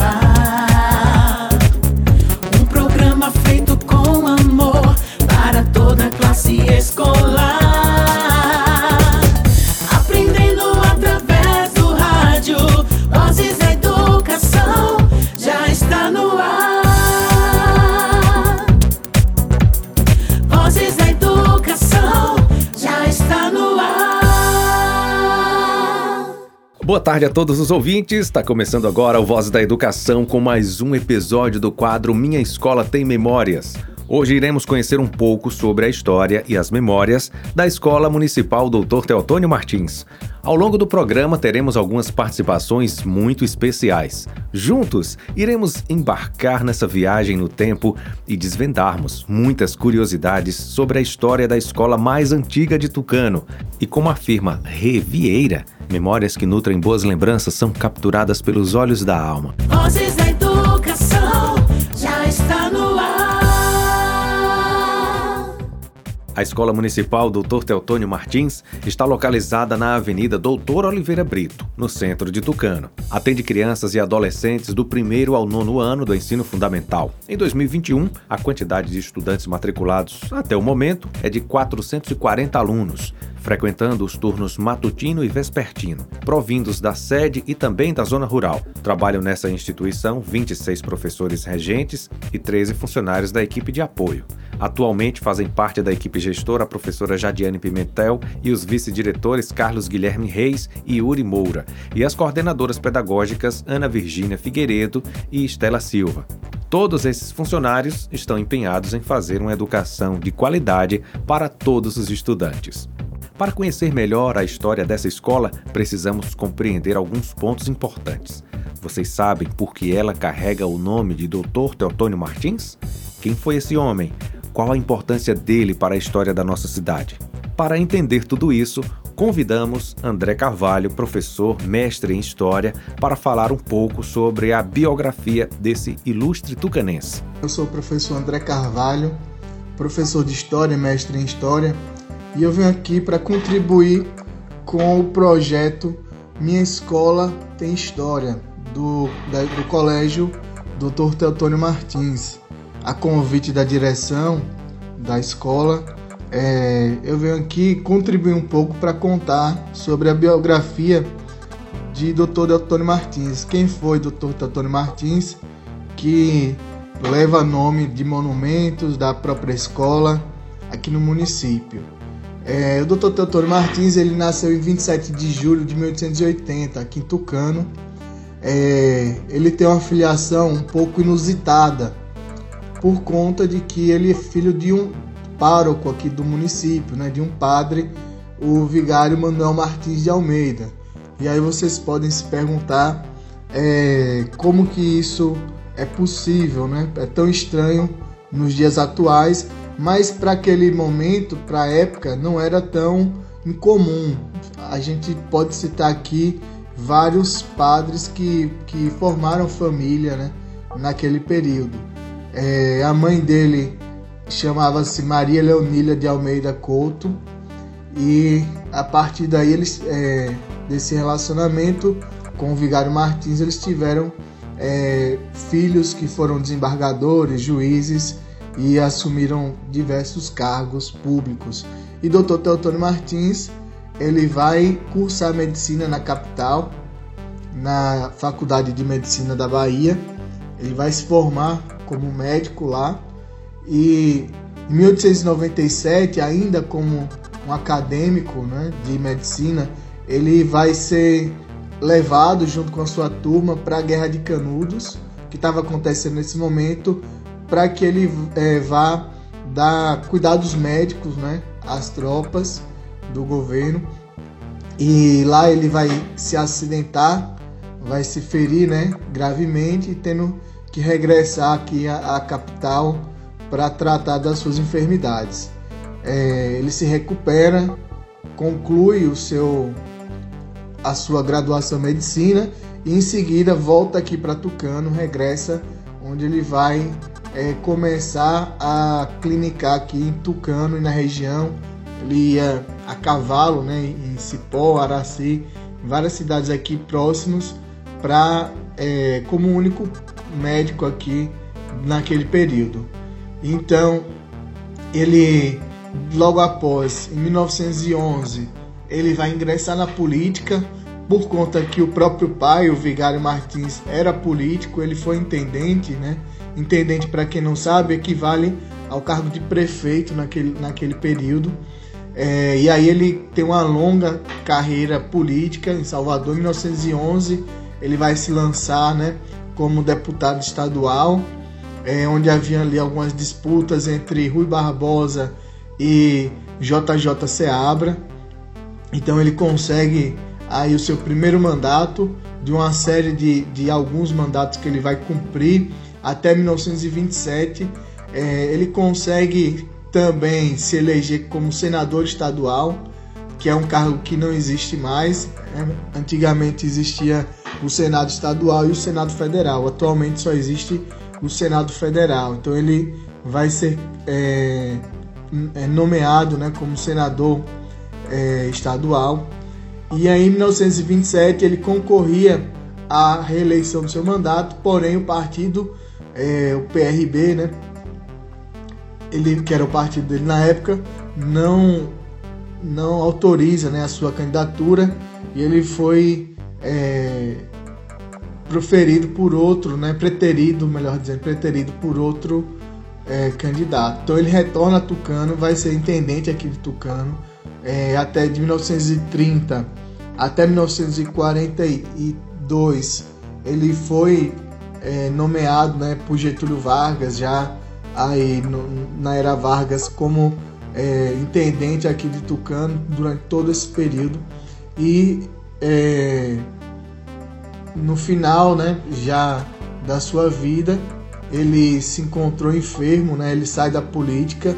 Bye. Boa tarde a todos os ouvintes. Está começando agora o Voz da Educação com mais um episódio do quadro Minha Escola Tem Memórias. Hoje iremos conhecer um pouco sobre a história e as memórias da Escola Municipal Dr. Teotônio Martins. Ao longo do programa teremos algumas participações muito especiais. Juntos, iremos embarcar nessa viagem no tempo e desvendarmos muitas curiosidades sobre a história da escola mais antiga de Tucano. E como afirma Rê Vieira, memórias que nutrem boas lembranças são capturadas pelos olhos da alma. Vozes A Escola Municipal Dr. Teotônio Martins está localizada na Avenida Doutor Oliveira Brito, no centro de Tucano. Atende crianças e adolescentes do primeiro ao nono ano do ensino fundamental. Em 2021, a quantidade de estudantes matriculados até o momento é de 440 alunos, frequentando os turnos matutino e vespertino, provindos da sede e também da zona rural. Trabalham nessa instituição 26 professores regentes e 13 funcionários da equipe de apoio. Atualmente fazem parte da equipe gestora a professora Jadiane Pimentel e os vice-diretores Carlos Guilherme Reis e Yuri Moura, e as coordenadoras pedagógicas Ana Virgínia Figueiredo e Estela Silva. Todos esses funcionários estão empenhados em fazer uma educação de qualidade para todos os estudantes. Para conhecer melhor a história dessa escola, precisamos compreender alguns pontos importantes. Vocês sabem por que ela carrega o nome de Dr. Teotônio Martins? Quem foi esse homem? Qual a importância dele para a história da nossa cidade? Para entender tudo isso, convidamos André Carvalho, professor, mestre em História, para falar um pouco sobre a biografia desse ilustre tucanense. Eu sou o professor André Carvalho, professor de História, mestre em História, e eu venho aqui para contribuir com o projeto Minha Escola Tem História, do, da- do Colégio Dr. Teotônio Martins. A convite da direção da escola, é, eu venho aqui contribuir um pouco para contar sobre a biografia de Dr. Teotônio Martins. Quem foi Dr. Teotônio Martins? Que leva nome de monumentos da própria escola aqui no município. É, o Dr. Teotônio Martins ele nasceu em 27 de julho de 1880 aqui em Tucano. É, ele tem uma filiação um pouco inusitada por conta de que ele é filho de um pároco aqui do município, né, de um padre, o vigário Manuel Martins de Almeida. E aí vocês podem se perguntar é, como que isso é possível, né? É tão estranho nos dias atuais, mas para aquele momento, para a época, não era tão incomum. A gente pode citar aqui vários padres que, que formaram família né, naquele período. É, a mãe dele chamava-se Maria Leonília de Almeida Couto e a partir daí eles é, desse relacionamento com o Vigário Martins eles tiveram é, filhos que foram desembargadores, juízes e assumiram diversos cargos públicos. E Dr. Teotônio Martins ele vai cursar medicina na capital, na Faculdade de Medicina da Bahia. Ele vai se formar como médico lá e em 1897, ainda como um acadêmico né, de medicina, ele vai ser levado junto com a sua turma para a Guerra de Canudos, que estava acontecendo nesse momento, para que ele eh, vá dar cuidados médicos né, às tropas do governo. E lá ele vai se acidentar, vai se ferir né, gravemente, tendo que regressar aqui à, à capital para tratar das suas enfermidades. É, ele se recupera, conclui o seu a sua graduação em medicina e em seguida volta aqui para Tucano, regressa onde ele vai é, começar a clinicar aqui em Tucano e na região. Ele ia a cavalo, né, em Cipó, Araci, várias cidades aqui próximos para é, como único médico aqui naquele período. Então, ele logo após, em 1911, ele vai ingressar na política por conta que o próprio pai, o Vigário Martins, era político, ele foi intendente, né? Intendente, para quem não sabe, equivale ao cargo de prefeito naquele, naquele período. É, e aí ele tem uma longa carreira política em Salvador. Em 1911 ele vai se lançar, né, como deputado estadual, é, onde havia ali algumas disputas entre Rui Barbosa e JJ Seabra. Então ele consegue aí o seu primeiro mandato, de uma série de, de alguns mandatos que ele vai cumprir até 1927. É, ele consegue também se eleger como senador estadual, que é um cargo que não existe mais. Né? Antigamente existia o Senado estadual e o Senado federal. Atualmente só existe o Senado federal. Então ele vai ser é, é nomeado né, como senador é, estadual e aí, em 1927, ele concorria à reeleição do seu mandato, porém o partido, é, o PRB, né, ele, que era o partido dele na época, não, não autoriza né, a sua candidatura. E ele foi é, proferido por outro, né, preterido, melhor dizendo, preterido por outro é, candidato. Então ele retorna a Tucano, vai ser intendente aqui de Tucano é, até de 1930 até 1942 ele foi é, nomeado né, por Getúlio Vargas já aí no, na era Vargas como é, intendente aqui de Tucano durante todo esse período e é, no final né, já da sua vida ele se encontrou enfermo, né, ele sai da política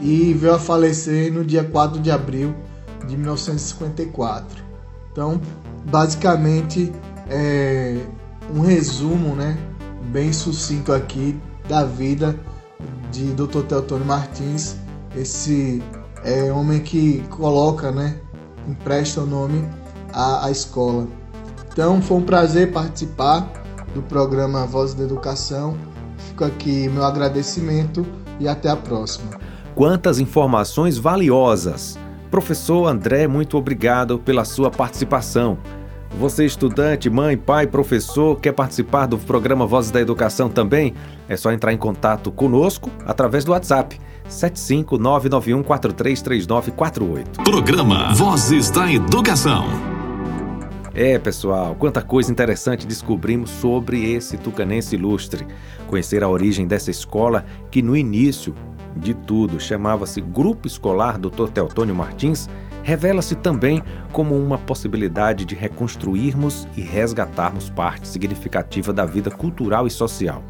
e veio a falecer no dia 4 de abril de 1954. Então, basicamente, é um resumo, né, bem sucinto aqui da vida de Dr. Teotônio Martins, esse é, homem que coloca, né, empresta o nome à, à escola. Então, foi um prazer participar do programa Voz da Educação. Fico aqui meu agradecimento e até a próxima. Quantas informações valiosas! Professor André, muito obrigado pela sua participação. Você, estudante, mãe, pai, professor, quer participar do programa Vozes da Educação também? É só entrar em contato conosco através do WhatsApp 75991433948. Programa Vozes da Educação. É, pessoal, quanta coisa interessante descobrimos sobre esse tucanense ilustre. Conhecer a origem dessa escola que no início de tudo chamava-se Grupo Escolar Dr. Teotônio Martins, revela-se também como uma possibilidade de reconstruirmos e resgatarmos parte significativa da vida cultural e social.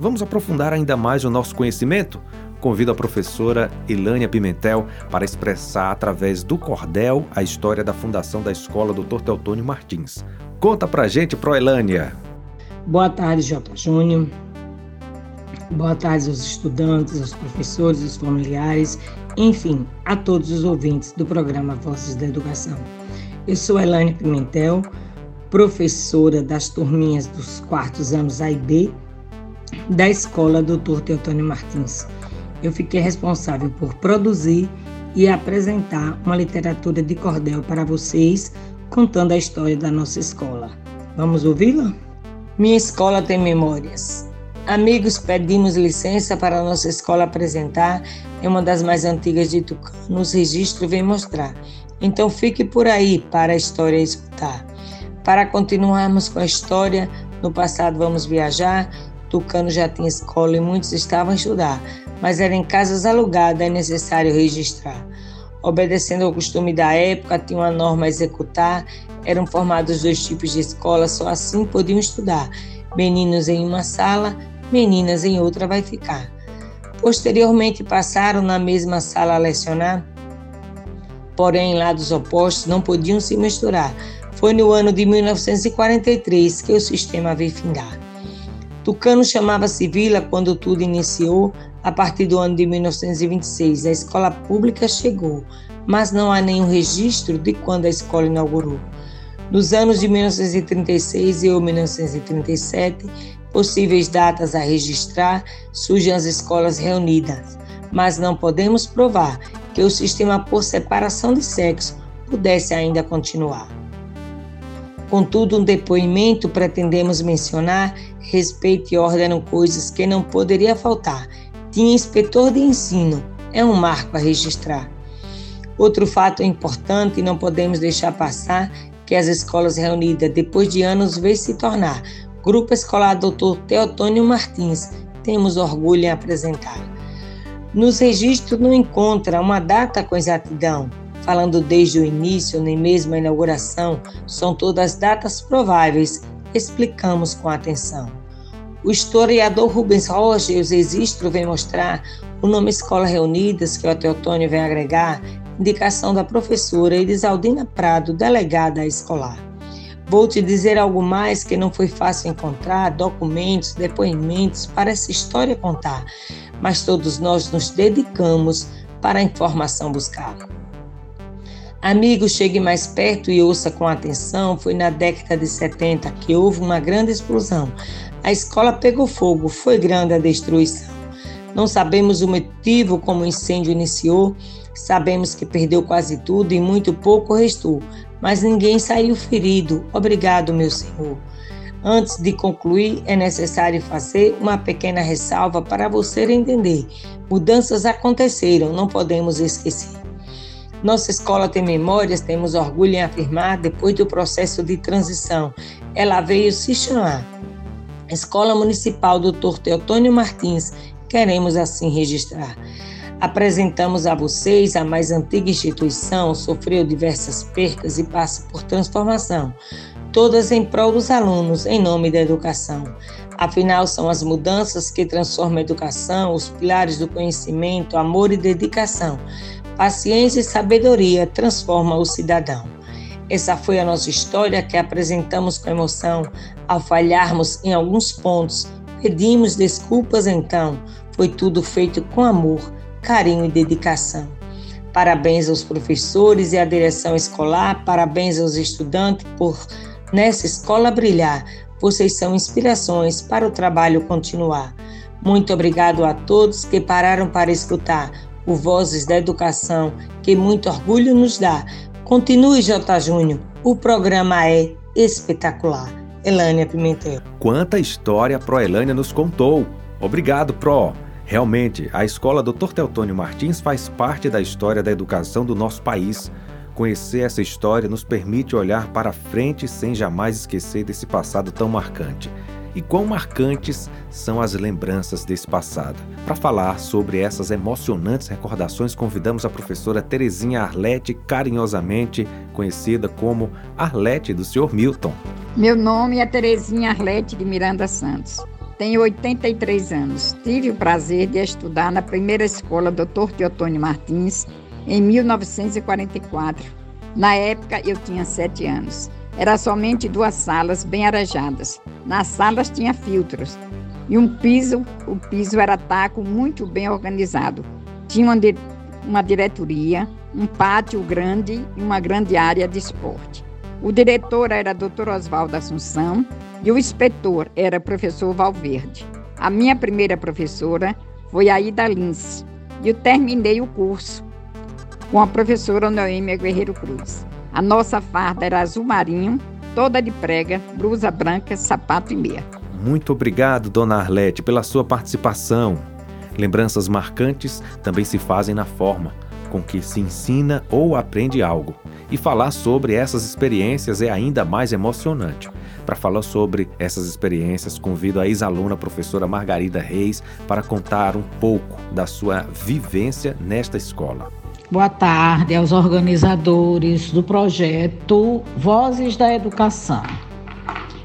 Vamos aprofundar ainda mais o nosso conhecimento? Convido a professora Ilânia Pimentel para expressar através do cordel a história da fundação da Escola Dr. Teotônio Martins. Conta pra gente, Pro Elânia. Boa tarde, J. Júnior. Boa tarde aos estudantes, aos professores, aos familiares, enfim, a todos os ouvintes do programa Vozes da Educação. Eu sou Elaine Pimentel, professora das turminhas dos quartos anos A e B da Escola Dr. Teotônio Martins. Eu fiquei responsável por produzir e apresentar uma literatura de cordel para vocês, contando a história da nossa escola. Vamos ouvi-la? Minha escola tem memórias. Amigos, pedimos licença para nossa escola apresentar em uma das mais antigas de Tucano. Os registros vem mostrar. Então fique por aí para a história escutar. Para continuarmos com a história, no passado vamos viajar. Tucano já tinha escola e muitos estavam a estudar, mas era em casas alugadas, é necessário registrar. Obedecendo ao costume da época, tinha uma norma a executar, eram formados dois tipos de escola, só assim podiam estudar. Meninos em uma sala, meninas em outra vai ficar. Posteriormente passaram na mesma sala a lecionar, porém lados opostos não podiam se misturar. Foi no ano de 1943 que o sistema veio findar. Tucano chamava-se Vila quando tudo iniciou, a partir do ano de 1926. A escola pública chegou, mas não há nenhum registro de quando a escola inaugurou. Nos anos de 1936 e 1937, possíveis datas a registrar, surgem as escolas reunidas, mas não podemos provar que o sistema por separação de sexo pudesse ainda continuar. Contudo, um depoimento pretendemos mencionar, respeito e ordenam coisas que não poderia faltar. Tinha inspetor de ensino, é um marco a registrar. Outro fato importante e não podemos deixar passar que as escolas reunidas depois de anos veio se tornar Grupo Escolar Dr. Teotônio Martins. Temos orgulho em apresentar. Nos registros não encontra uma data com exatidão, falando desde o início nem mesmo a inauguração, são todas datas prováveis, explicamos com atenção. O historiador Rubens Rocha e os registros vêm mostrar o nome Escola Reunidas, que o Teotônio vem agregar, indicação da professora Elisaldina Prado, delegada escolar. Vou te dizer algo mais que não foi fácil encontrar, documentos, depoimentos para essa história contar, mas todos nós nos dedicamos para a informação buscar. Amigo, chegue mais perto e ouça com atenção. Foi na década de 70 que houve uma grande explosão. A escola pegou fogo, foi grande a destruição. Não sabemos o motivo como o incêndio iniciou, sabemos que perdeu quase tudo e muito pouco restou, mas ninguém saiu ferido. Obrigado, meu Senhor. Antes de concluir, é necessário fazer uma pequena ressalva para você entender. Mudanças aconteceram, não podemos esquecer. Nossa escola tem memórias, temos orgulho em afirmar, depois do processo de transição, ela veio se chamar Escola Municipal Dr. Teotônio Martins, queremos assim registrar. Apresentamos a vocês a mais antiga instituição, sofreu diversas percas e passa por transformação, todas em prol dos alunos, em nome da educação. Afinal, são as mudanças que transformam a educação, os pilares do conhecimento, amor e dedicação. Paciência e sabedoria transformam o cidadão. Essa foi a nossa história que apresentamos com emoção. Ao falharmos em alguns pontos, pedimos desculpas então. Foi tudo feito com amor, carinho e dedicação. Parabéns aos professores e à direção escolar, parabéns aos estudantes por nessa escola brilhar. Vocês são inspirações para o trabalho continuar. Muito obrigado a todos que pararam para escutar o Vozes da Educação, que muito orgulho nos dá. Continue, J. Júnior, o programa é espetacular. Elânia Pimentel. Quanta história a Pro Elânia nos contou. Obrigado, Pro. Realmente, a escola Dr. Teotônio Martins faz parte da história da educação do nosso país. Conhecer essa história nos permite olhar para frente sem jamais esquecer desse passado tão marcante e quão marcantes são as lembranças desse passado. Para falar sobre essas emocionantes recordações, convidamos a professora Terezinha Arlete, carinhosamente conhecida como Arlete do Sr. Milton. Meu nome é Terezinha Arlete de Miranda Santos. Tenho 83 anos. Tive o prazer de estudar na primeira escola Dr. Teotônio Martins em 1944. Na época eu tinha 7 anos. Era somente duas salas bem arejadas. Nas salas tinha filtros e um piso, o piso era taco muito bem organizado. Tinha uma, uma diretoria, um pátio grande e uma grande área de esporte. O diretor era Dr. Oswaldo Assunção e o inspetor era professor Valverde. A minha primeira professora foi a Ida Lins e eu terminei o curso com a professora Noêmia Guerreiro Cruz. A nossa farda era azul marinho, toda de prega, blusa branca, sapato e meia. Muito obrigado, dona Arlete, pela sua participação. Lembranças marcantes também se fazem na forma com que se ensina ou aprende algo. E falar sobre essas experiências é ainda mais emocionante. Para falar sobre essas experiências, convido a ex-aluna professora Margarida Reis para contar um pouco da sua vivência nesta escola. Boa tarde aos organizadores do projeto Vozes da Educação.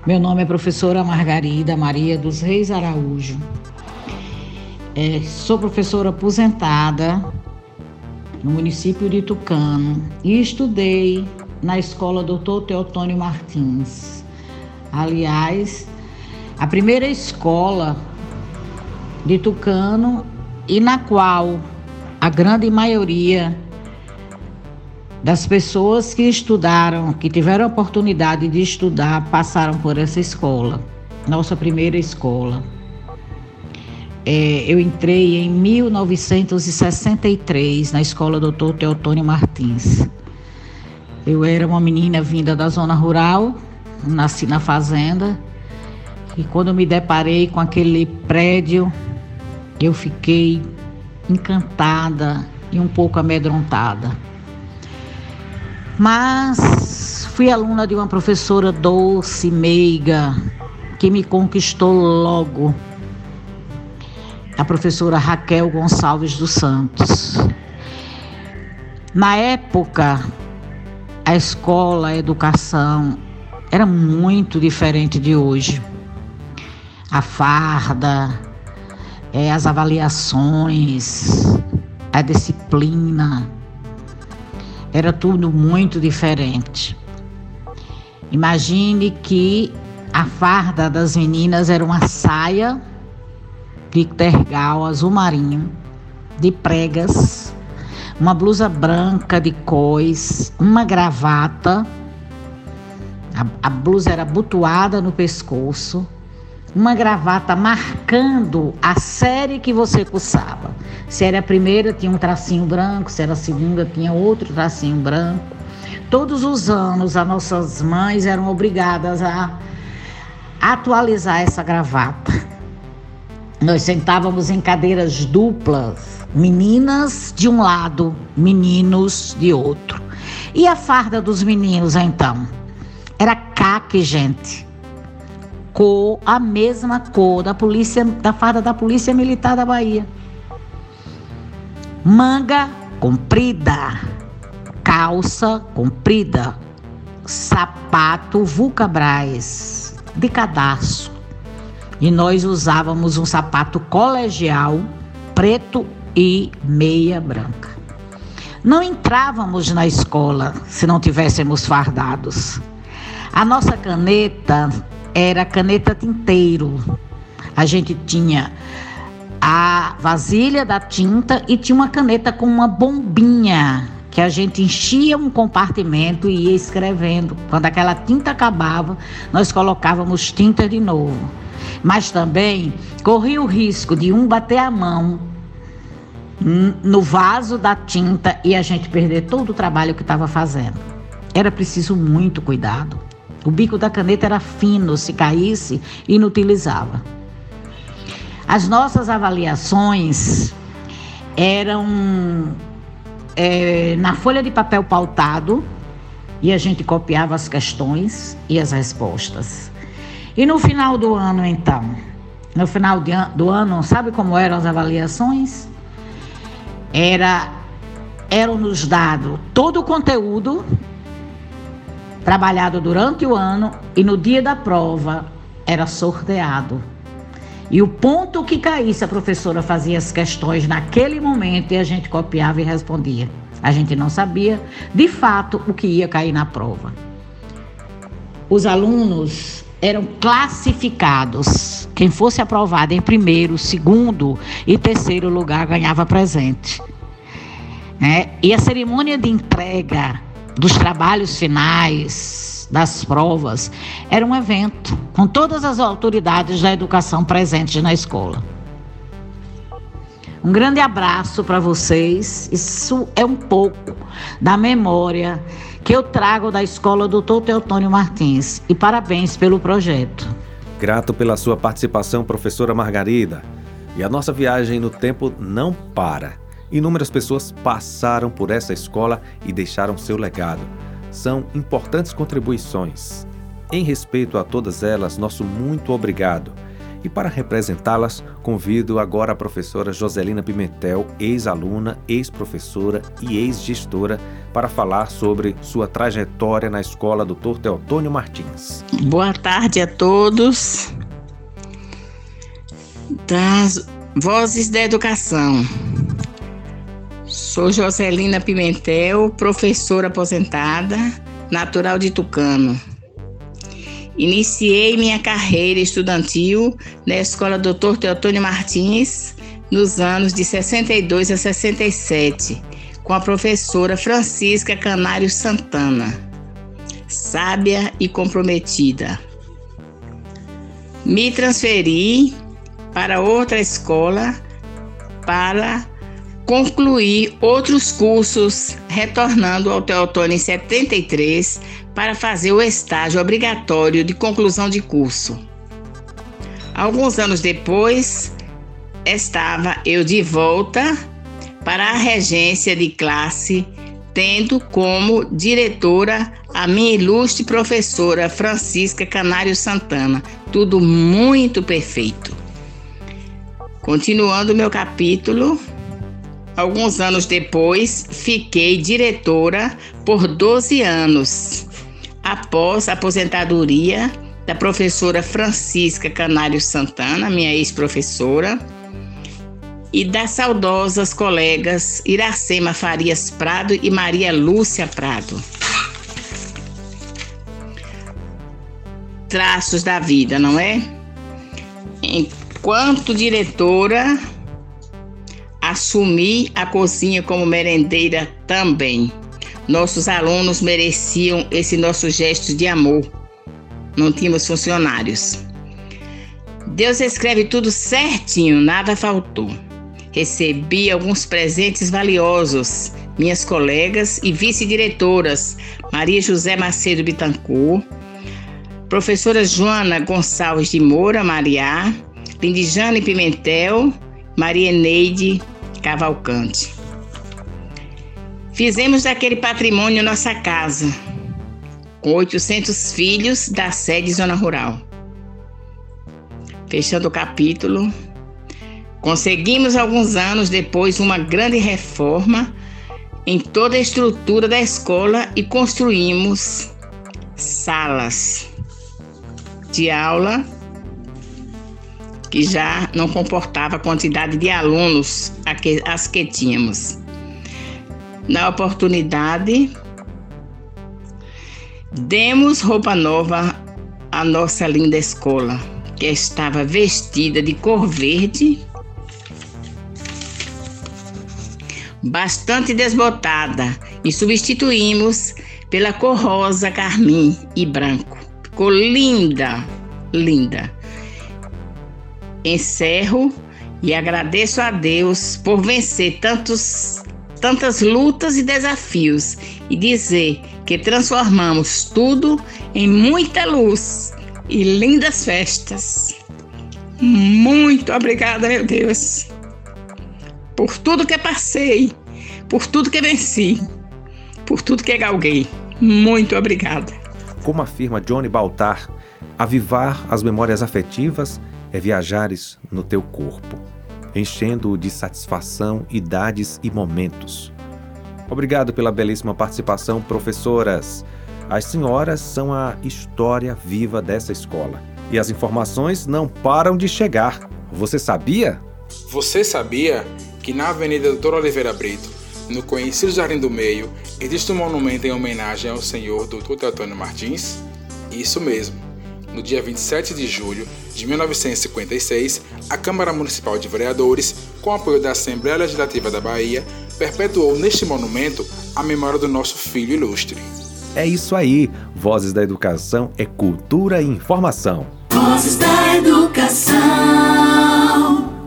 Meu nome é professora Margarida Maria dos Reis Araújo. É, sou professora aposentada no município de Tucano e estudei na escola Doutor Teotônio Martins. Aliás, a primeira escola de Tucano e na qual a grande maioria das pessoas que estudaram, que tiveram a oportunidade de estudar, passaram por essa escola, nossa primeira escola. É, eu entrei em 1963 na escola Dr. Teotônio Martins. Eu era uma menina vinda da zona rural, nasci na fazenda, e quando me deparei com aquele prédio, eu fiquei encantada e um pouco amedrontada. Mas fui aluna de uma professora doce, meiga, que me conquistou logo. A professora Raquel Gonçalves dos Santos. Na época, a escola, a educação era muito diferente de hoje. A farda, é, as avaliações, a disciplina, era tudo muito diferente. Imagine que a farda das meninas era uma saia de tergal azul marinho, de pregas, uma blusa branca de cós, uma gravata. A, a blusa era abotoada no pescoço, uma gravata marcando a série que você cursava. Se era a primeira, tinha um tracinho branco, se era a segunda, tinha outro tracinho branco. Todos os anos, as nossas mães eram obrigadas a atualizar essa gravata. Nós sentávamos em cadeiras duplas, meninas de um lado, meninos de outro. E a farda dos meninos, então? Era caque, gente cor, a mesma cor da polícia, da farda da Polícia Militar da Bahia. Manga comprida, calça comprida, sapato Vulcabras de cadastro. E nós usávamos um sapato colegial preto e meia branca. Não entrávamos na escola se não tivéssemos fardados. A nossa caneta era caneta tinteiro. A gente tinha a vasilha da tinta e tinha uma caneta com uma bombinha que a gente enchia um compartimento e ia escrevendo. Quando aquela tinta acabava, nós colocávamos tinta de novo. Mas também corria o risco de um bater a mão no vaso da tinta e a gente perder todo o trabalho que estava fazendo. Era preciso muito cuidado. O bico da caneta era fino, se caísse, inutilizava. As nossas avaliações eram é, na folha de papel pautado e a gente copiava as questões e as respostas. E no final do ano, então? No final do ano, sabe como eram as avaliações? Era eram nos dado todo o conteúdo trabalhado durante o ano e no dia da prova era sorteado. E o ponto que caísse, a professora fazia as questões naquele momento e a gente copiava e respondia. A gente não sabia, de fato, o que ia cair na prova. Os alunos eram classificados. Quem fosse aprovado em primeiro, segundo e terceiro lugar ganhava presente. É, e a cerimônia de entrega dos trabalhos finais, das provas, era um evento com todas as autoridades da educação presentes na escola. Um grande abraço para vocês. Isso é um pouco da memória que eu trago da escola do Dr. Teotônio Martins. E parabéns pelo projeto. Grato pela sua participação, professora Margarida. E a nossa viagem no tempo não para. Inúmeras pessoas passaram por essa escola e deixaram seu legado. São importantes contribuições. Em respeito a todas elas, nosso muito obrigado. E para representá-las, convido agora a professora Joselina Pimentel, ex-aluna, ex-professora e ex-gestora, para falar sobre sua trajetória na escola Dr. Teotônio Martins. Boa tarde a todos. Das Vozes da Educação. Sou Joselina Pimentel, professora aposentada, natural de Tucano. Iniciei minha carreira estudantil na Escola Dr. Teotônio Martins nos anos de 62 a 67, com a professora Francisca Canário Santana, sábia e comprometida. Me transferi para outra escola para concluir outros cursos, retornando ao Teotônio em 73 para fazer o estágio obrigatório de conclusão de curso. Alguns anos depois, estava eu de volta para a regência de classe, tendo como diretora a minha ilustre professora Francisca Canário Santana. Tudo muito perfeito. Continuando meu capítulo, alguns anos depois, fiquei diretora por 12 anos. Após a aposentadoria da professora Francisca Canário Santana, minha ex-professora, e das saudosas colegas Iracema Farias Prado e Maria Lúcia Prado. Traços da vida, não é? Enquanto diretora, assumi a cozinha como merendeira também. Nossos alunos mereciam esse nosso gesto de amor. Não tínhamos funcionários. Deus escreve tudo certinho, nada faltou. Recebi alguns presentes valiosos. Minhas colegas e vice-diretoras, Maria José Macedo Bitancourt, professora Joana Gonçalves de Moura Mariá, Lindijane Pimentel, Maria Neide Cavalcante. Fizemos daquele patrimônio nossa casa, com 800 filhos da sede Zona Rural. Fechando o capítulo, conseguimos alguns anos depois uma grande reforma em toda a estrutura da escola e construímos salas de aula que já não comportava a quantidade de alunos as que tínhamos. Na oportunidade, demos roupa nova à nossa linda escola, que estava vestida de cor verde, bastante desbotada, e substituímos pela cor rosa, carmim e branco. Ficou linda, linda. Encerro e agradeço a Deus por vencer tantos, tantas lutas e desafios e dizer que transformamos tudo em muita luz e lindas festas. Muito obrigada, meu Deus, por tudo que passei, por tudo que venci, por tudo que galguei. Muito obrigada. Como afirma Johnny Baltar, avivar as memórias afetivas é viajares no teu corpo, enchendo-o de satisfação, idades e momentos. Obrigado pela belíssima participação, professoras. As senhoras são a história viva dessa escola. E as informações não param de chegar. Você sabia? Você sabia que na Avenida Doutor Oliveira Brito, no conhecido Jardim do Meio, existe um monumento em homenagem ao senhor Dr. Antônio Martins? Isso mesmo. No dia 27 de julho de 1956, a Câmara Municipal de Vereadores, com apoio da Assembleia Legislativa da Bahia, perpetuou neste monumento a memória do nosso filho ilustre. É isso aí. Vozes da Educação é cultura e informação. Vozes da Educação.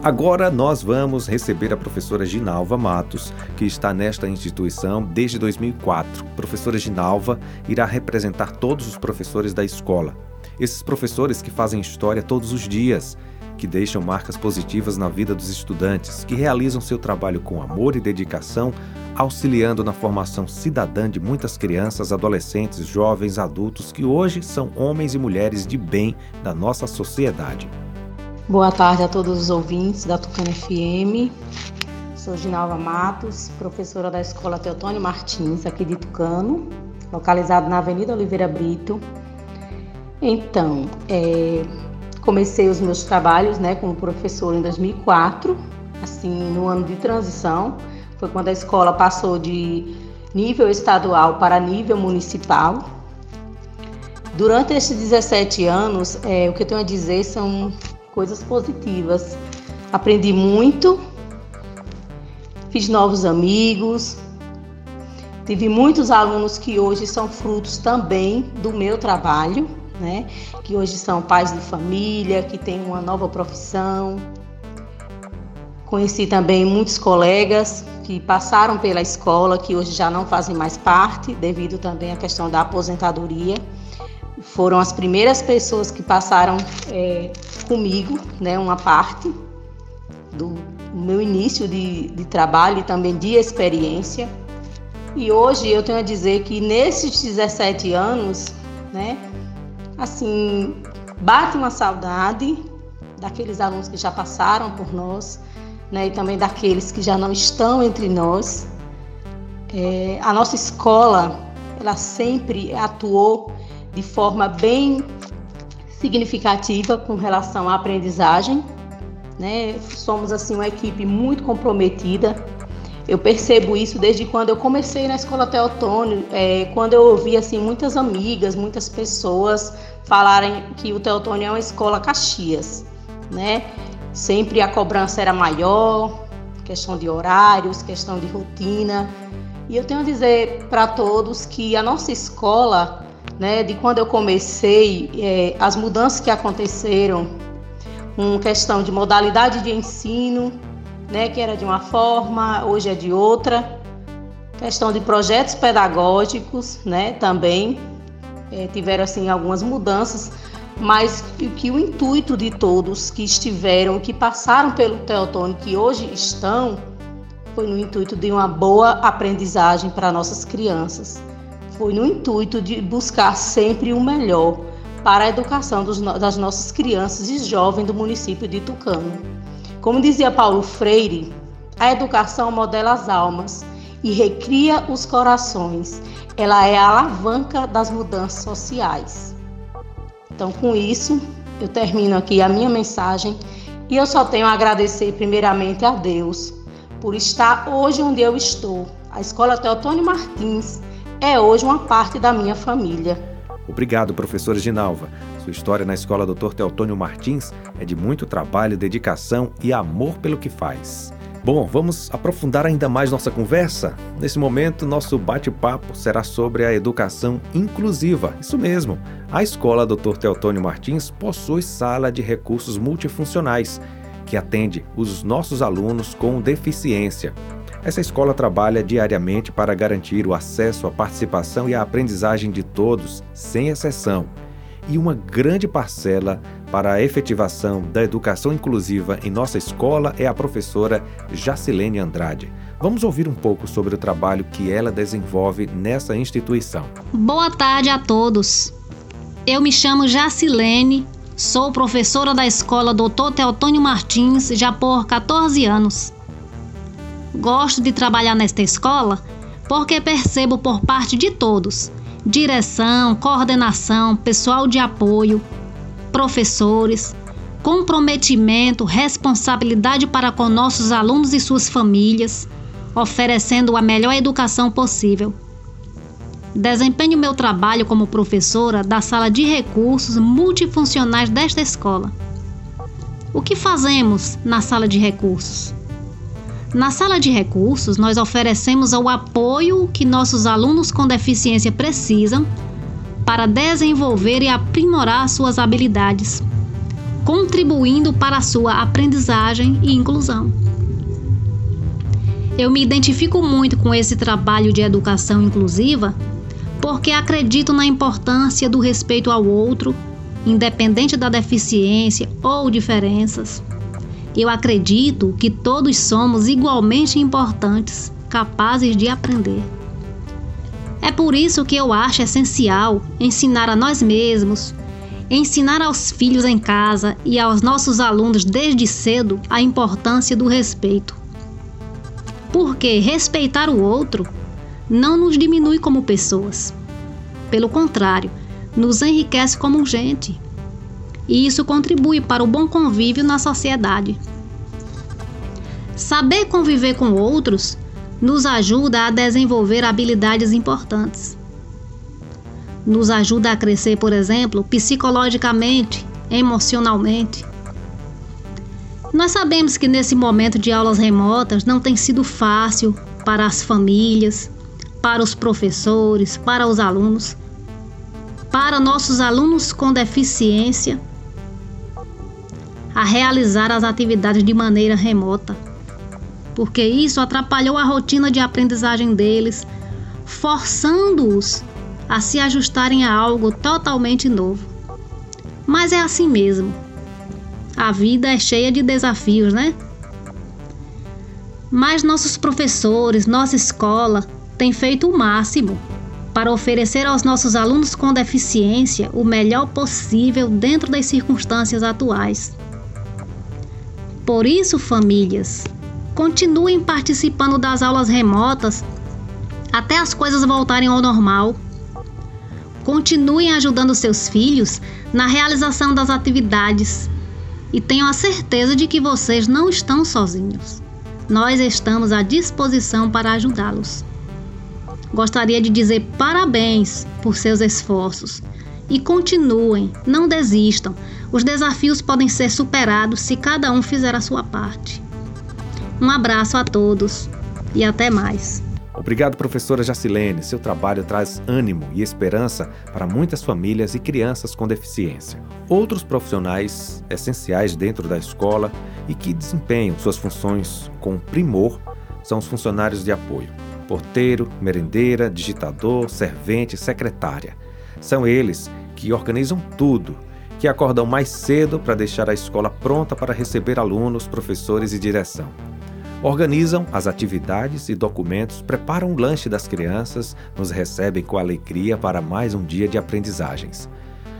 Agora nós vamos receber a professora Ginalva Matos, que está nesta instituição desde 2004. professora Ginalva irá representar todos os professores da escola. Esses professores que fazem história todos os dias, que deixam marcas positivas na vida dos estudantes, que realizam seu trabalho com amor e dedicação, auxiliando na formação cidadã de muitas crianças, adolescentes, jovens, adultos que hoje são homens e mulheres de bem da nossa sociedade. Boa tarde a todos os ouvintes da Tucano FM. Sou Ginalva Matos, professora da Escola Teotônio Martins, aqui de Tucano, localizado na Avenida Oliveira Brito, então, é, comecei os meus trabalhos né, como professor em 2004, assim, no ano de transição. Foi quando a escola passou de nível estadual para nível municipal. Durante esses 17 anos, é, o que eu tenho a dizer são coisas positivas. Aprendi muito, fiz novos amigos, Tive muitos alunos que hoje são frutos também do meu trabalho, né? Que hoje são pais de família, que têm uma nova profissão. Conheci também muitos colegas que passaram pela escola, que hoje já não fazem mais parte, devido também à questão da aposentadoria. Foram as primeiras pessoas que passaram é, comigo, né, uma parte do meu início de, de trabalho e também de experiência. E hoje eu tenho a dizer que nesses 17 anos, né, assim, bate uma saudade daqueles alunos que já passaram por nós, né, e também daqueles que já não estão entre nós. É, a nossa escola, ela sempre atuou de forma bem significativa com relação à aprendizagem, né? Somos assim uma equipe muito comprometida eu percebo isso desde quando eu comecei na escola Teotônio, é, quando eu ouvi assim muitas amigas, muitas pessoas falarem que o Teotônio é uma escola Caxias, né? Sempre a cobrança era maior, questão de horários, questão de rotina. E eu tenho a dizer para todos que a nossa escola, né, de quando eu comecei, é, as mudanças que aconteceram, com questão de modalidade de ensino, né, que era de uma forma, hoje é de outra. Questão de projetos pedagógicos, né, também é, tiveram assim algumas mudanças, mas que o intuito de todos que estiveram, que passaram pelo Teotônio, que hoje estão, foi no intuito de uma boa aprendizagem para nossas crianças. Foi no intuito de buscar sempre o melhor para a educação dos, das nossas crianças e jovens do município de Tucano. Como dizia Paulo Freire, a educação modela as almas e recria os corações. Ela é a alavanca das mudanças sociais. Então, com isso, eu termino aqui a minha mensagem e eu só tenho a agradecer primeiramente a Deus por estar hoje onde eu estou. A Escola Teotônio Martins é hoje uma parte da minha família. Obrigado, professora Ginalva. Sua história na escola Dr. Teotônio Martins é de muito trabalho, dedicação e amor pelo que faz. Bom, vamos aprofundar ainda mais nossa conversa? Nesse momento, nosso bate-papo será sobre a educação inclusiva. Isso mesmo, a escola Dr. Teotônio Martins possui sala de recursos multifuncionais, que atende os nossos alunos com deficiência. Essa escola trabalha diariamente para garantir o acesso, a participação e a aprendizagem de todos, sem exceção, e uma grande parcela para a efetivação da educação inclusiva em nossa escola é a professora Jacilene Andrade. Vamos ouvir um pouco sobre o trabalho que ela desenvolve nessa instituição. Boa tarde a todos. Eu me chamo Jacilene, sou professora da escola Dr. Teotônio Martins já por 14 anos. Gosto de trabalhar nesta escola porque percebo por parte de todos direção, coordenação, pessoal de apoio, professores, comprometimento, responsabilidade para com nossos alunos e suas famílias, oferecendo a melhor educação possível. Desempenho meu trabalho como professora da sala de recursos multifuncionais desta escola. O que fazemos na sala de recursos? Na sala de recursos, nós oferecemos o apoio que nossos alunos com deficiência precisam para desenvolver e aprimorar suas habilidades, contribuindo para a sua aprendizagem e inclusão. Eu me identifico muito com esse trabalho de educação inclusiva porque acredito na importância do respeito ao outro, independente da deficiência ou diferenças eu acredito que todos somos igualmente importantes, capazes de aprender. É por isso que eu acho essencial ensinar a nós mesmos, ensinar aos filhos em casa e aos nossos alunos desde cedo a importância do respeito. Porque respeitar o outro não nos diminui como pessoas. Pelo contrário, nos enriquece como gente e isso contribui para o bom convívio na sociedade. Saber conviver com outros nos ajuda a desenvolver habilidades importantes. Nos ajuda a crescer, por exemplo, psicologicamente, emocionalmente. Nós sabemos que nesse momento de aulas remotas não tem sido fácil para as famílias, para os professores, para os alunos, para nossos alunos com deficiência, a realizar as atividades de maneira remota, porque isso atrapalhou a rotina de aprendizagem deles, forçando-os a se ajustarem a algo totalmente novo. Mas é assim mesmo. A vida é cheia de desafios, né? Mas nossos professores, nossa escola, tem feito o máximo para oferecer aos nossos alunos com deficiência o melhor possível dentro das circunstâncias atuais. Por isso, famílias, continuem participando das aulas remotas até as coisas voltarem ao normal. Continuem ajudando seus filhos na realização das atividades e tenham a certeza de que vocês não estão sozinhos. Nós estamos à disposição para ajudá-los. Gostaria de dizer parabéns por seus esforços e continuem, não desistam. Os desafios podem ser superados se cada um fizer a sua parte. Um abraço a todos e até mais. Obrigado, professora Jacilene. Seu trabalho traz ânimo e esperança para muitas famílias e crianças com deficiência. Outros profissionais essenciais dentro da escola e que desempenham suas funções com primor são os funcionários de apoio: porteiro, merendeira, digitador, servente, secretária. São eles que organizam tudo, que acordam mais cedo para deixar a escola pronta para receber alunos, professores e direção. Organizam as atividades e documentos, preparam o lanche das crianças, nos recebem com alegria para mais um dia de aprendizagens.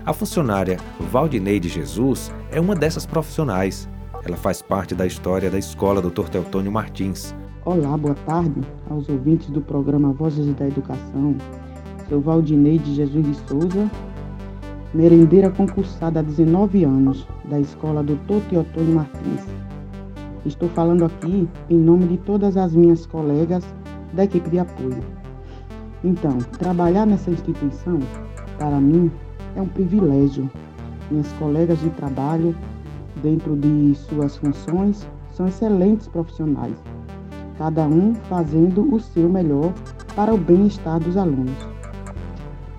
A funcionária Valdineide Jesus é uma dessas profissionais. Ela faz parte da história da escola Dr. Teotônio Martins. Olá, boa tarde aos ouvintes do programa Vozes da Educação. Sou Valdineide Jesus de Souza, merendeira concursada há 19 anos da escola Dr. Teotônio Martins. Estou falando aqui em nome de todas as minhas colegas da equipe de apoio. Então, trabalhar nessa instituição, para mim, é um privilégio. Minhas colegas de trabalho, dentro de suas funções, são excelentes profissionais, cada um fazendo o seu melhor para o bem-estar dos alunos.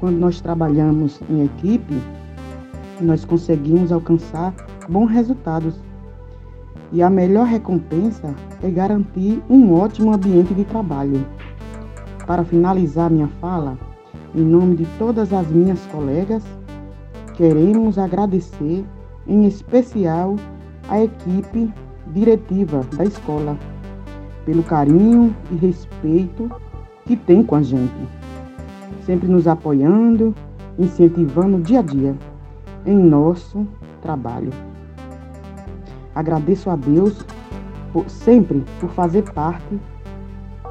Quando nós trabalhamos em equipe, nós conseguimos alcançar bons resultados e a melhor recompensa é garantir um ótimo ambiente de trabalho. Para finalizar minha fala, em nome de todas as minhas colegas, queremos agradecer em especial a equipe diretiva da escola pelo carinho e respeito que tem com a gente, sempre nos apoiando, incentivando dia a dia em nosso trabalho. Agradeço a Deus por, sempre por fazer parte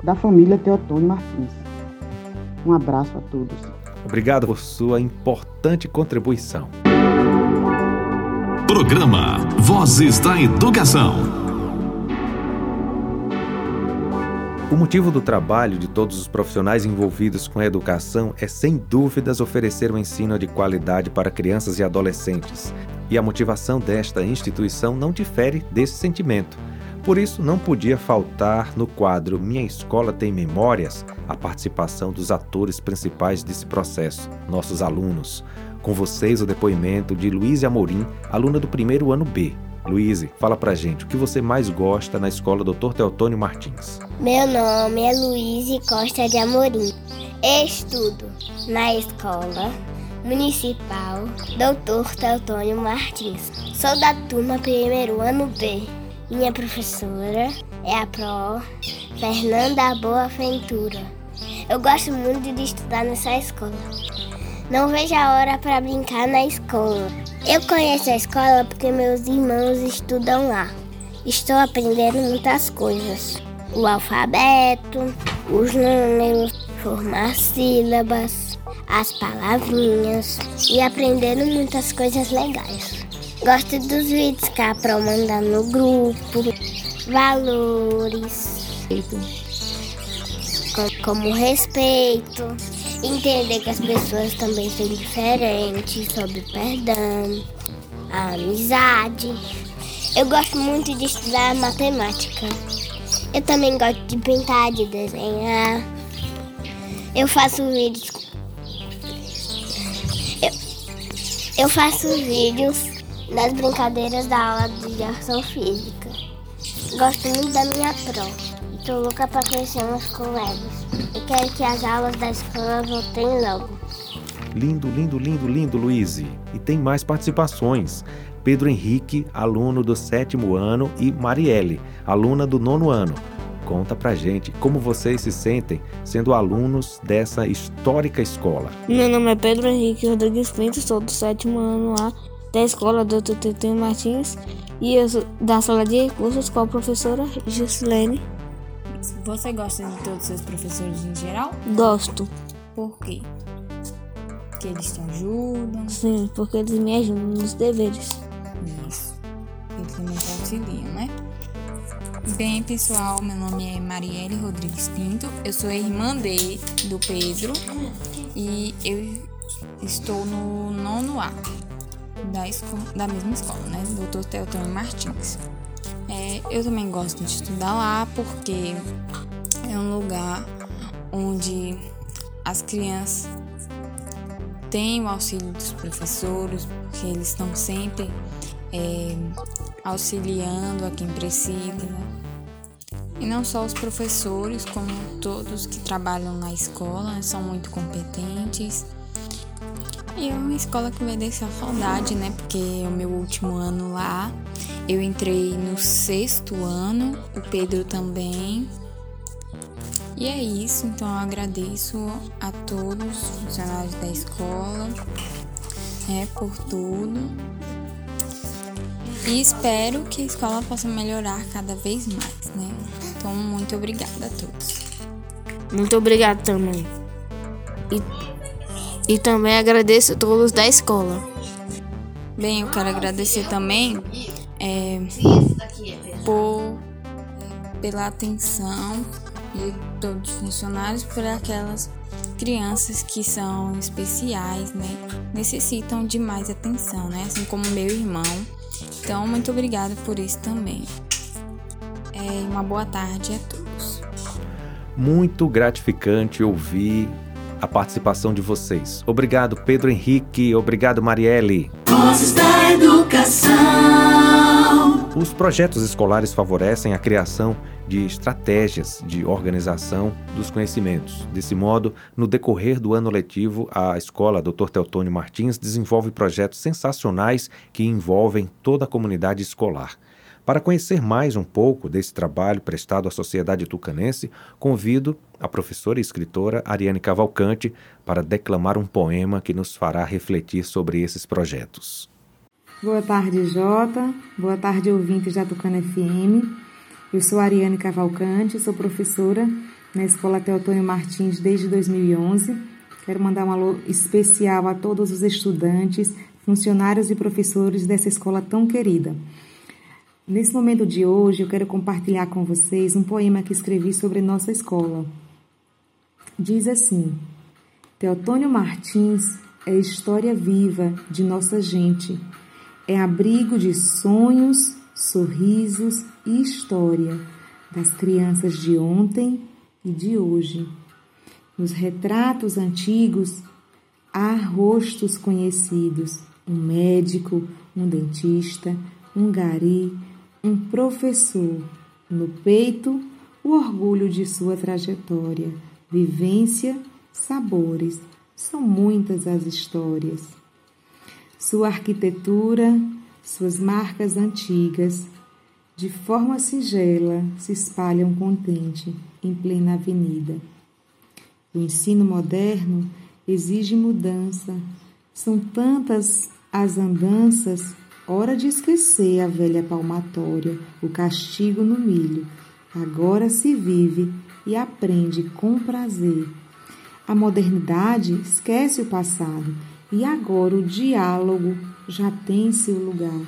da família Teotônio Martins. Um abraço a todos. Obrigado por sua importante contribuição. Programa Vozes da Educação. O motivo do trabalho de todos os profissionais envolvidos com a educação é, sem dúvidas, oferecer um ensino de qualidade para crianças e adolescentes. E a motivação desta instituição não difere desse sentimento. Por isso, não podia faltar no quadro Minha Escola Tem Memórias a participação dos atores principais desse processo, nossos alunos. Com vocês, o depoimento de Luísa Amorim, aluna do primeiro ano B, Luíse, fala pra gente o que você mais gosta na escola Dr. Teotônio Martins. Meu nome é Luíse Costa de Amorim. Estudo na escola municipal Dr. Teotônio Martins. Sou da turma primeiro ano B. Minha professora é a Pro Fernanda Boa Ventura. Eu gosto muito de estudar nessa escola. Não vejo a hora para brincar na escola. Eu conheço a escola porque meus irmãos estudam lá. Estou aprendendo muitas coisas: o alfabeto, os números, formar sílabas, as palavrinhas e aprendendo muitas coisas legais. Gosto dos vídeos que a Pro manda no grupo, valores, como respeito, Entender que as pessoas também são diferentes, sobre perdão, a amizade. Eu gosto muito de estudar matemática. Eu também gosto de pintar, de desenhar. Eu faço vídeos. Eu, eu faço vídeos das brincadeiras da aula de educação física. Gosto muito da minha prova. Estou louca para conhecer meus colegas. Eu quero que as aulas da escola voltem logo. Lindo, lindo, lindo, lindo, Luiz. E tem mais participações. Pedro Henrique, aluno do sétimo ano, e Marielle, aluna do nono ano. Conta pra gente como vocês se sentem sendo alunos dessa histórica escola. Meu nome é Pedro Henrique Rodrigues Pinto, sou do sétimo ano lá da escola do Tutetinho Martins e eu sou da sala de recursos com a professora Gislene. Você gosta de todos os seus professores em geral? Gosto. Por quê? Porque eles te ajudam? Sim, porque eles me ajudam nos deveres. Isso. Eles também te auxiliam, né? Bem, pessoal, meu nome é Marielle Rodrigues Pinto, eu sou irmã de, do Pedro e eu estou no nono A da, escola, da mesma escola, né? Doutor Teotônio Martins. É, eu também gosto de estudar lá porque é um lugar onde as crianças têm o auxílio dos professores, porque eles estão sempre é, auxiliando a quem precisa. Né? E não só os professores, como todos que trabalham na escola, né? são muito competentes. E é uma escola que vai deixar saudade, né? Porque é o meu último ano lá. Eu entrei no sexto ano, o Pedro também. E é isso, então eu agradeço a todos os funcionários da escola é, por tudo. E espero que a escola possa melhorar cada vez mais, né? Então, muito obrigada a todos. Muito obrigado também. E, e também agradeço a todos da escola. Bem, eu quero agradecer também é, por, pela atenção de todos os funcionários, por aquelas crianças que são especiais, né? Necessitam de mais atenção, né? Assim como meu irmão. Então, muito obrigada por isso também. É, uma boa tarde a todos. Muito gratificante ouvir a participação de vocês. Obrigado, Pedro Henrique. Obrigado, Marielle. Vozes da Educação. Os projetos escolares favorecem a criação de estratégias de organização dos conhecimentos. Desse modo, no decorrer do ano letivo, a escola Dr. Teotônio Martins desenvolve projetos sensacionais que envolvem toda a comunidade escolar. Para conhecer mais um pouco desse trabalho prestado à sociedade tucanense, convido a professora e escritora Ariane Cavalcante para declamar um poema que nos fará refletir sobre esses projetos. Boa tarde, Jota. Boa tarde, ouvintes da Tucana FM. Eu sou Ariane Cavalcante, sou professora na Escola Teotônio Martins desde 2011. Quero mandar um alô especial a todos os estudantes, funcionários e professores dessa escola tão querida. Nesse momento de hoje, eu quero compartilhar com vocês um poema que escrevi sobre nossa escola. Diz assim: Teotônio Martins é história viva de nossa gente, é abrigo de sonhos, sorrisos e história das crianças de ontem e de hoje. Nos retratos antigos há rostos conhecidos: um médico, um dentista, um gari, um professor. No peito, o orgulho de sua trajetória, vivência, sabores. São muitas as histórias. Sua arquitetura, suas marcas antigas, de forma singela, se espalham contente em plena avenida. O ensino moderno exige mudança. São tantas as andanças Hora de esquecer a velha palmatória, o castigo no milho. Agora se vive e aprende com prazer. A modernidade esquece o passado e agora o diálogo já tem seu lugar.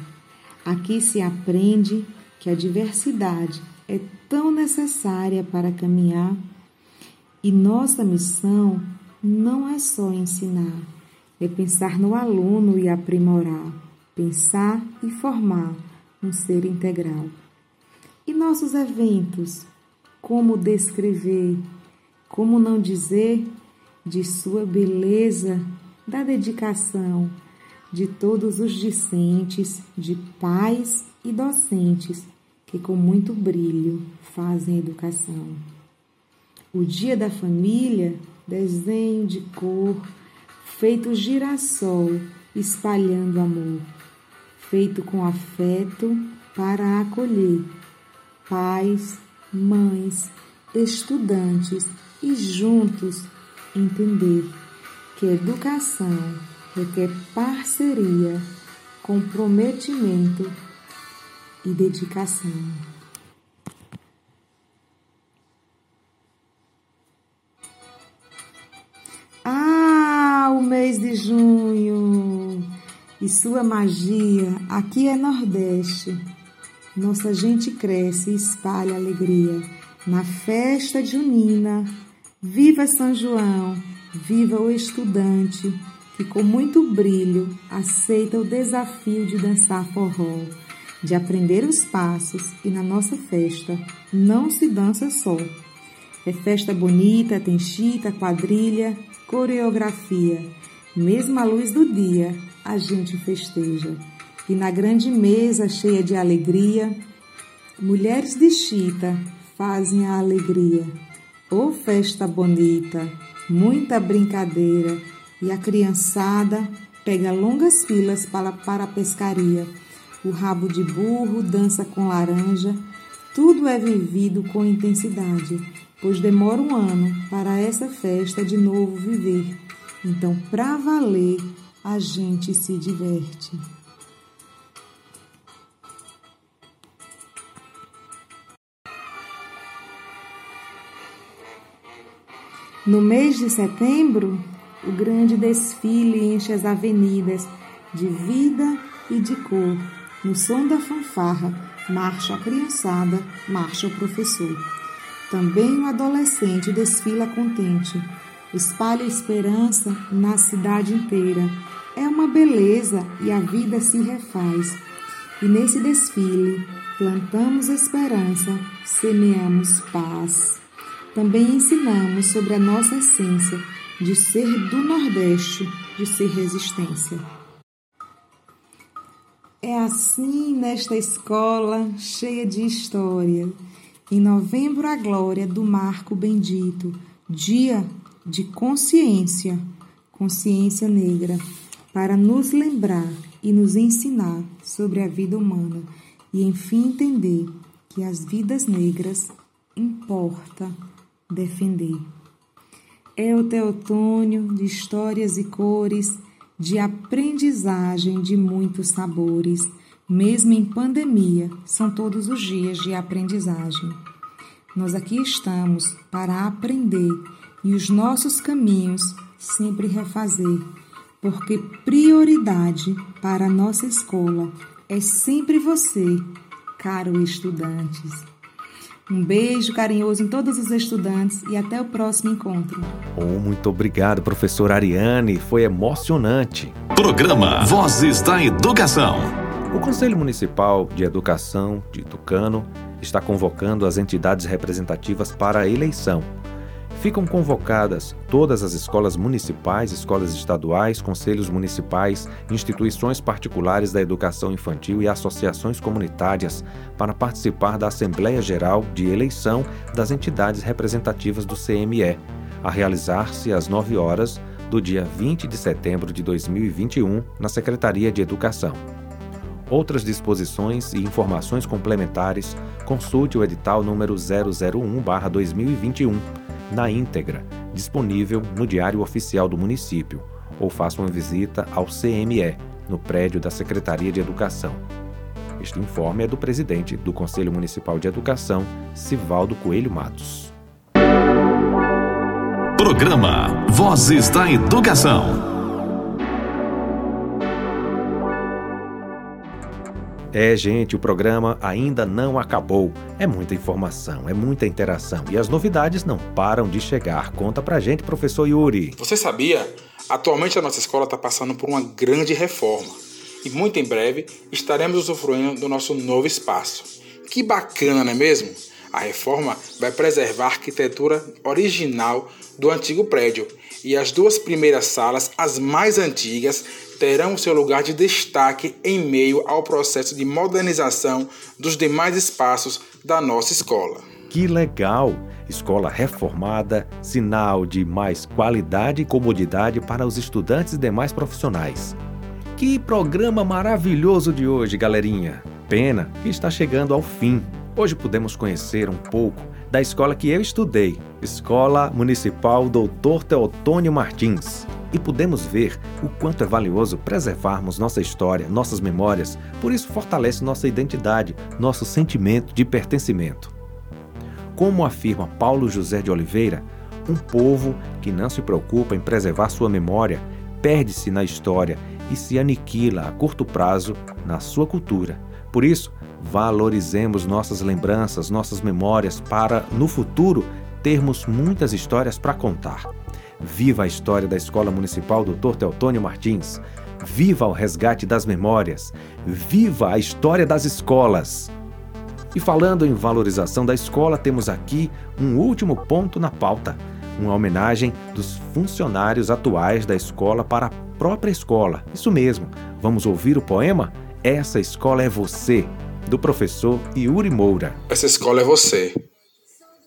Aqui se aprende que a diversidade é tão necessária para caminhar e nossa missão não é só ensinar, é pensar no aluno e aprimorar pensar e formar um ser integral. E nossos eventos? Como descrever? Como não dizer de sua beleza, da dedicação de todos os discentes, de pais e docentes que com muito brilho fazem educação. O Dia da Família, desenho de cor, feito girassol, espalhando amor, feito com afeto para acolher pais, mães, estudantes e juntos entender que educação requer parceria, comprometimento e dedicação. Ah, o mês de junho e sua magia aqui é Nordeste. Nossa gente cresce e espalha alegria na festa junina. Viva São João, viva o estudante que com muito brilho aceita o desafio de dançar forró, de aprender os passos e na nossa festa não se dança só. É festa bonita, tem chita, quadrilha, coreografia. Mesmo à luz do dia, a gente festeja. E na grande mesa cheia de alegria, mulheres de chita fazem a alegria. Ô oh, festa bonita, muita brincadeira, e a criançada pega longas filas para, para a pescaria. O rabo de burro dança com laranja, tudo é vivido com intensidade pois demora um ano para essa festa de novo viver. Então, para valer, a gente se diverte. No mês de setembro, o grande desfile enche as avenidas de vida e de cor. No som da fanfarra, marcha a criançada, marcha o professor. Também o adolescente desfila contente, espalha esperança na cidade inteira. É uma beleza e a vida se refaz. E nesse desfile, plantamos esperança, semeamos paz. Também ensinamos sobre a nossa essência de ser do Nordeste, de ser resistência. É assim nesta escola cheia de história em novembro, a glória do marco bendito, dia de consciência, consciência negra, para nos lembrar e nos ensinar sobre a vida humana e, enfim, entender que as vidas negras importa defender. É o teotônio de histórias e cores, de aprendizagem de muitos sabores mesmo em pandemia, são todos os dias de aprendizagem. Nós aqui estamos para aprender e os nossos caminhos sempre refazer, porque prioridade para a nossa escola é sempre você, caro estudantes. Um beijo carinhoso em todos os estudantes e até o próximo encontro. Oh, muito obrigado, professora Ariane. Foi emocionante. Programa Vozes da Educação. O Conselho Municipal de Educação de Tucano está convocando as entidades representativas para a eleição. Ficam convocadas todas as escolas municipais, escolas estaduais, conselhos municipais, instituições particulares da educação infantil e associações comunitárias para participar da Assembleia Geral de Eleição das entidades representativas do CME, a realizar-se às 9 horas do dia 20 de setembro de 2021 na Secretaria de Educação. Outras disposições e informações complementares, consulte o edital número 001/2021 na íntegra, disponível no Diário Oficial do Município, ou faça uma visita ao CME, no prédio da Secretaria de Educação. Este informe é do presidente do Conselho Municipal de Educação, Sivaldo Coelho Matos. Programa Vozes da Educação. É, gente, o programa ainda não acabou. É muita informação, é muita interação e as novidades não param de chegar. Conta pra gente, professor Yuri. Você sabia? Atualmente a nossa escola está passando por uma grande reforma e muito em breve estaremos usufruindo do nosso novo espaço. Que bacana, não é mesmo? A reforma vai preservar a arquitetura original do antigo prédio e as duas primeiras salas, as mais antigas, terão seu lugar de destaque em meio ao processo de modernização dos demais espaços da nossa escola. Que legal! Escola reformada, sinal de mais qualidade e comodidade para os estudantes e demais profissionais. Que programa maravilhoso de hoje, galerinha! Pena que está chegando ao fim. Hoje pudemos conhecer um pouco da escola que eu estudei, Escola Municipal Doutor Teotônio Martins. E pudemos ver o quanto é valioso preservarmos nossa história, nossas memórias, por isso fortalece nossa identidade, nosso sentimento de pertencimento. Como afirma Paulo José de Oliveira, um povo que não se preocupa em preservar sua memória perde-se na história e se aniquila a curto prazo na sua cultura. Por isso, Valorizemos nossas lembranças, nossas memórias para, no futuro, termos muitas histórias para contar. Viva a história da Escola Municipal Dr. Teotônio Martins. Viva o resgate das memórias. Viva a história das escolas. E falando em valorização da escola, temos aqui um último ponto na pauta. Uma homenagem dos funcionários atuais da escola para a própria escola. Isso mesmo. Vamos ouvir o poema? Essa escola é você, do professor Yuri Moura. Essa escola é você.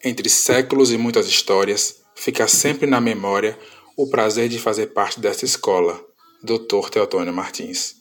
Entre séculos e muitas histórias, fica sempre na memória o prazer de fazer parte dessa escola, Dr. Teotônio Martins.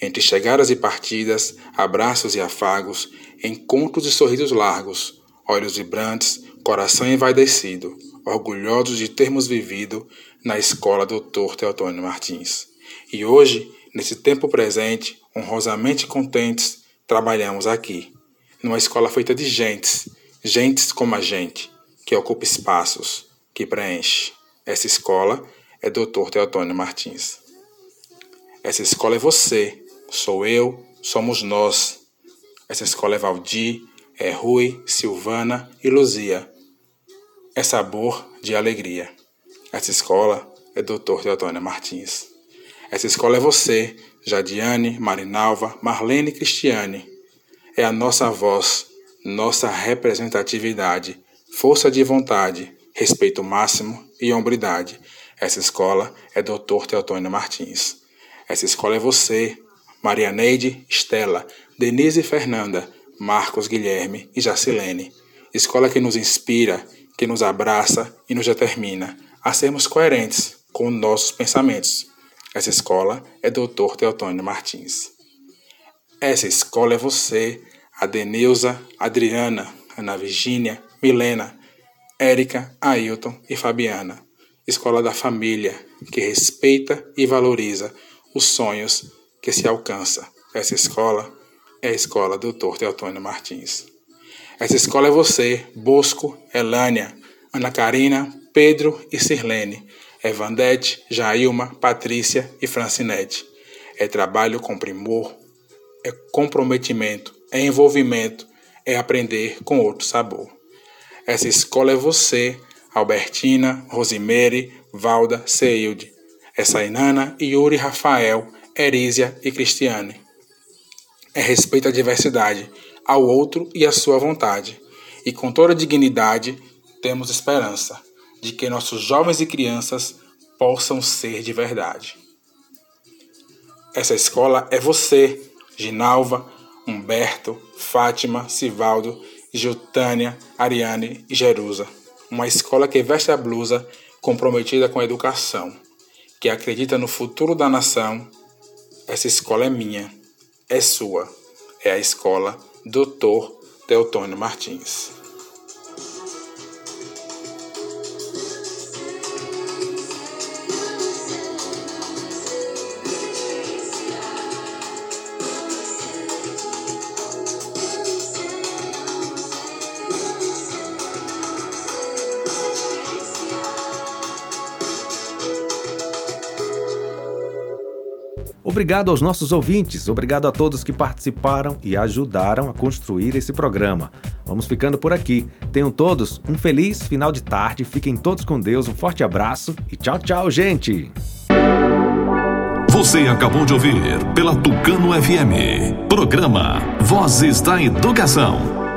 Entre chegadas e partidas, abraços e afagos, encontros e sorrisos largos, olhos vibrantes, coração envaidecido, orgulhosos de termos vivido na escola Dr. Teotônio Martins. E hoje, nesse tempo presente, honrosamente contentes, trabalhamos aqui, numa escola feita de gentes, gentes como a gente, que ocupa espaços, que preenche. Essa escola é Dr. Teotônio Martins. Essa escola é você, sou eu, somos nós. Essa escola é Valdir, é Rui, Silvana e Luzia. É sabor de alegria. Essa escola é Dr. Teotônio Martins. Essa escola é você, Jadiane, Marinalva, Marlene e Cristiane. É a nossa voz, nossa representatividade, força de vontade, respeito máximo e hombridade. Essa escola é Dr. Teotônio Martins. Essa escola é você, Maria Neide, Estela, Denise Fernanda, Marcos Guilherme e Jacilene. Escola que nos inspira, que nos abraça e nos determina a sermos coerentes com nossos pensamentos essa escola é Dr. Teotônio Martins. Essa escola é você, Adeneuza, Adriana, Ana Virgínia, Milena, Érica, Ailton e Fabiana. Escola da família, que respeita e valoriza os sonhos que se alcança. Essa escola é a escola Dr. Teotônio Martins. Essa escola é você, Bosco, Elânia, Ana Karina, Pedro e Sirlene, Evandete, Jailma, Patrícia e Francinete. É trabalho com primor, é comprometimento, é envolvimento, é aprender com outro sabor. Essa escola é você, Albertina, Rosemary, Valda, Seilde. É Sainana, Yuri, Rafael, Erísia e Cristiane. É respeito à diversidade, ao outro e à sua vontade. E com toda dignidade, temos esperança de que nossos jovens e crianças possam ser de verdade. Essa escola é você, Ginalva, Humberto, Fátima, Sivaldo, Giltânia, Ariane e Jerusa. Uma escola que veste a blusa comprometida com a educação, que acredita no futuro da nação. Essa escola é minha, é sua. É a escola Dr. Teotônio Martins. Obrigado aos nossos ouvintes, obrigado a todos que participaram e ajudaram a construir esse programa. Vamos ficando por aqui. Tenham todos um feliz final de tarde, fiquem todos com Deus, um forte abraço e tchau, tchau, gente! Você acabou de ouvir pela Tucano FM, programa Vozes da Educação.